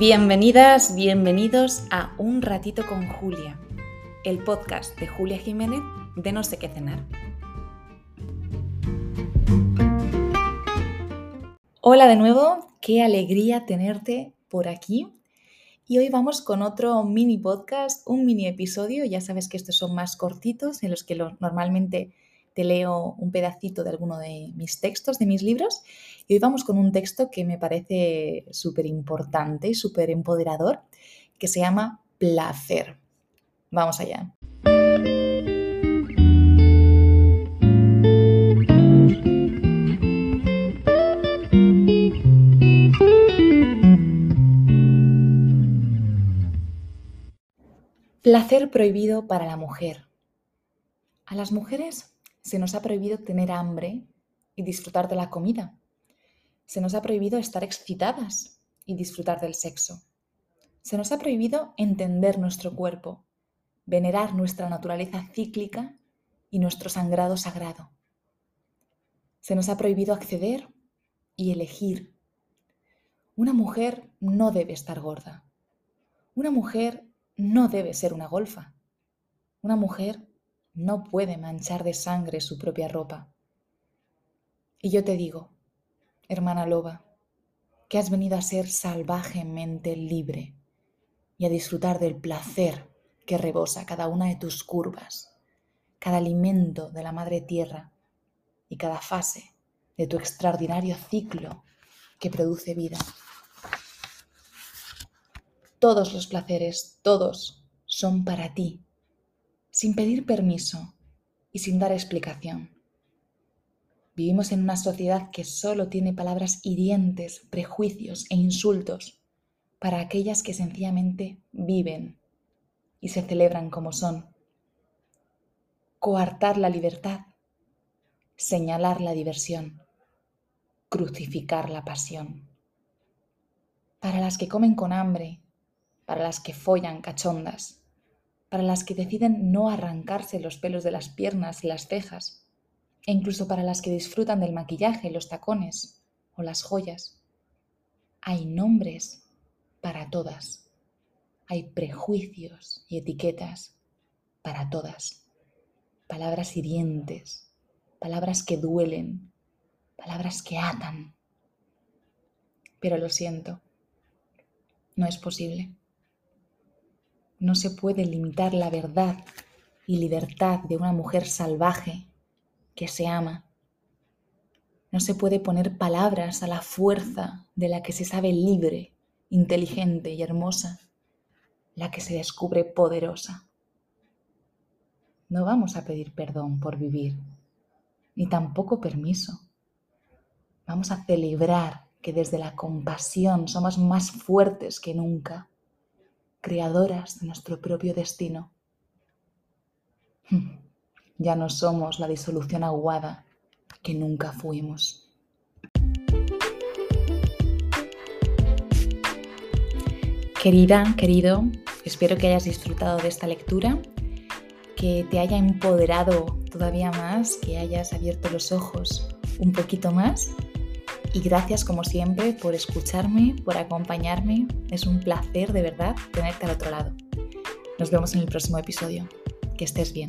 Bienvenidas, bienvenidos a Un ratito con Julia, el podcast de Julia Jiménez de No sé qué cenar. Hola de nuevo, qué alegría tenerte por aquí. Y hoy vamos con otro mini podcast, un mini episodio. Ya sabes que estos son más cortitos, en los que normalmente leo un pedacito de alguno de mis textos, de mis libros. Y hoy vamos con un texto que me parece súper importante y súper empoderador, que se llama Placer. Vamos allá. Placer prohibido para la mujer. A las mujeres se nos ha prohibido tener hambre y disfrutar de la comida. Se nos ha prohibido estar excitadas y disfrutar del sexo. Se nos ha prohibido entender nuestro cuerpo, venerar nuestra naturaleza cíclica y nuestro sangrado sagrado. Se nos ha prohibido acceder y elegir. Una mujer no debe estar gorda. Una mujer no debe ser una golfa. Una mujer no puede manchar de sangre su propia ropa. Y yo te digo, hermana loba, que has venido a ser salvajemente libre y a disfrutar del placer que rebosa cada una de tus curvas, cada alimento de la madre tierra y cada fase de tu extraordinario ciclo que produce vida. Todos los placeres, todos, son para ti sin pedir permiso y sin dar explicación. Vivimos en una sociedad que solo tiene palabras hirientes, prejuicios e insultos para aquellas que sencillamente viven y se celebran como son. Coartar la libertad, señalar la diversión, crucificar la pasión. Para las que comen con hambre, para las que follan cachondas, para las que deciden no arrancarse los pelos de las piernas y las cejas, e incluso para las que disfrutan del maquillaje, los tacones o las joyas. Hay nombres para todas. Hay prejuicios y etiquetas para todas. Palabras hirientes, palabras que duelen, palabras que atan. Pero lo siento, no es posible. No se puede limitar la verdad y libertad de una mujer salvaje que se ama. No se puede poner palabras a la fuerza de la que se sabe libre, inteligente y hermosa, la que se descubre poderosa. No vamos a pedir perdón por vivir, ni tampoco permiso. Vamos a celebrar que desde la compasión somos más fuertes que nunca creadoras de nuestro propio destino. Ya no somos la disolución aguada que nunca fuimos. Querida, querido, espero que hayas disfrutado de esta lectura, que te haya empoderado todavía más, que hayas abierto los ojos un poquito más y gracias como siempre por escucharme, por acompañarme. Es un placer de verdad tenerte al otro lado. Nos vemos en el próximo episodio. Que estés bien.